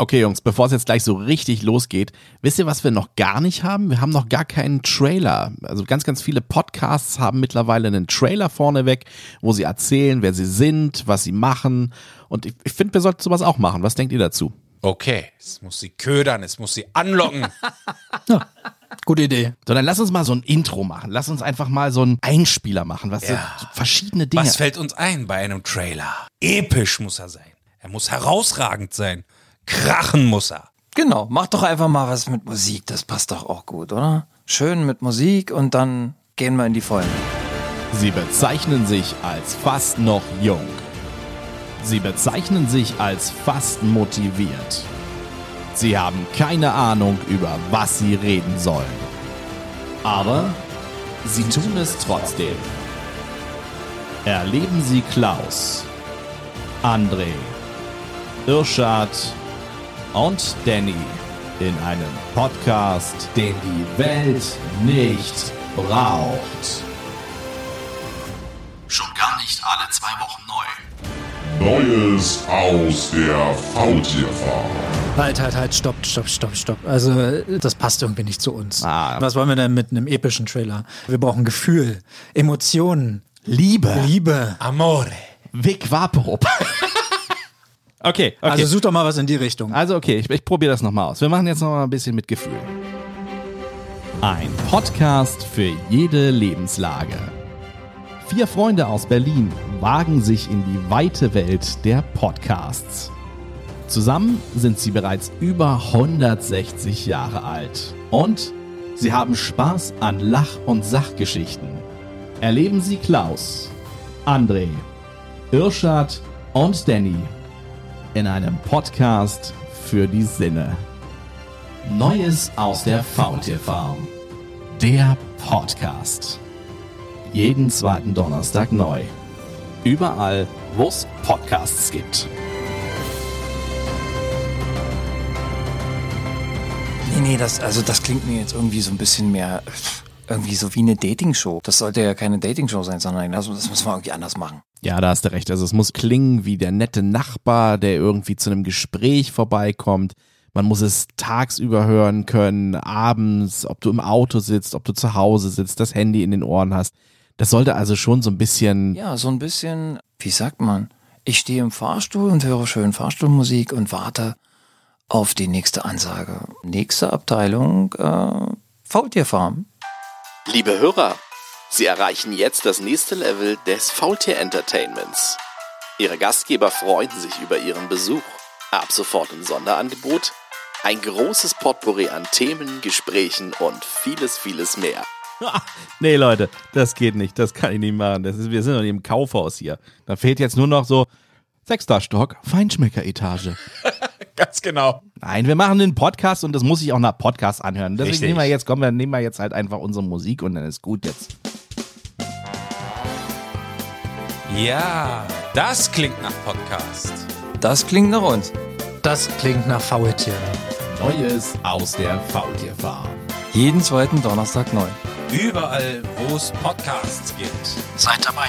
Okay, Jungs, bevor es jetzt gleich so richtig losgeht, wisst ihr, was wir noch gar nicht haben? Wir haben noch gar keinen Trailer. Also ganz, ganz viele Podcasts haben mittlerweile einen Trailer vorneweg, wo sie erzählen, wer sie sind, was sie machen. Und ich, ich finde, wir sollten sowas auch machen. Was denkt ihr dazu? Okay, es muss sie ködern, es muss sie anlocken. Gute Idee. So, dann lass uns mal so ein Intro machen. Lass uns einfach mal so einen Einspieler machen, was Ja. so verschiedene Dinge. Was fällt uns ein bei einem Trailer? Episch muss er sein. Er muss herausragend sein. Krachen muss er. Genau, mach doch einfach mal was mit Musik. Das passt doch auch gut, oder? Schön mit Musik und dann gehen wir in die Vollen. Sie bezeichnen sich als fast noch jung. Sie bezeichnen sich als fast motiviert. Sie haben keine Ahnung, über was sie reden sollen. Aber sie tun es trotzdem. Erleben Sie Klaus, André, Irschad und Danny in einem Podcast, den die Welt nicht braucht. Schon gar nicht alle zwei Wochen neu. Neues aus der Faultierfarm. Halt, halt, halt, stopp, stopp, stopp, stopp. Also, das passt irgendwie nicht zu uns. Ah. Was wollen wir denn mit einem epischen Trailer? Wir brauchen Gefühl, Emotionen, Liebe. Liebe. Amore. Vic Vaporub. okay, okay. Also such doch mal was in die Richtung. Also okay, ich, ich probiere das nochmal aus. Wir machen jetzt nochmal ein bisschen mit Gefühl. Ein Podcast für jede Lebenslage. Vier Freunde aus Berlin wagen sich in die weite Welt der Podcasts. Zusammen sind sie bereits über 160 Jahre alt. Und sie haben Spaß an Lach- und Sachgeschichten. Erleben Sie Klaus, André, Irschad und Danny in einem Podcast für die Sinne. Neues aus der Faultierfarm. Der Podcast. Jeden zweiten Donnerstag neu. Überall, wo es Podcasts gibt. Nee, nee, das, also das klingt mir jetzt irgendwie so ein bisschen mehr, irgendwie so wie eine Dating-Show. Das sollte ja keine Dating-Show sein, sondern das, das müssen wir irgendwie anders machen. Ja, da hast du recht. Also es muss klingen wie der nette Nachbar, der irgendwie zu einem Gespräch vorbeikommt. Man muss es tagsüber hören können, abends, ob du im Auto sitzt, ob du zu Hause sitzt, das Handy in den Ohren hast. Das sollte also schon so ein bisschen Ja, so ein bisschen, wie sagt man? Ich stehe im Fahrstuhl und höre schön Fahrstuhlmusik und warte auf die nächste Ansage. Nächste Abteilung, äh, Faultierfarm. Liebe Hörer, Sie erreichen jetzt das nächste Level des Faultier Entertainments. Ihre Gastgeber freuen sich über Ihren Besuch. Ab sofort im Sonderangebot ein großes Potpourri an Themen, Gesprächen und vieles, vieles mehr. Nee, Leute, das geht nicht. Das kann ich nicht machen. Das ist, wir sind doch nicht im Kaufhaus hier. Da fehlt jetzt nur noch so sechster Stock, Feinschmecker-Etage. Ganz genau. Nein, wir machen einen Podcast und das muss ich auch nach Podcast anhören. Deswegen Richtig. nehmen wir jetzt, kommen wir, nehmen wir jetzt halt einfach unsere Musik und dann ist gut jetzt. Ja, das klingt nach Podcast. Das klingt nach uns. Das klingt nach Faultier. Neues aus der Faultierfarm. Jeden zweiten Donnerstag neu. Überall, wo es Podcasts gibt. Seid dabei.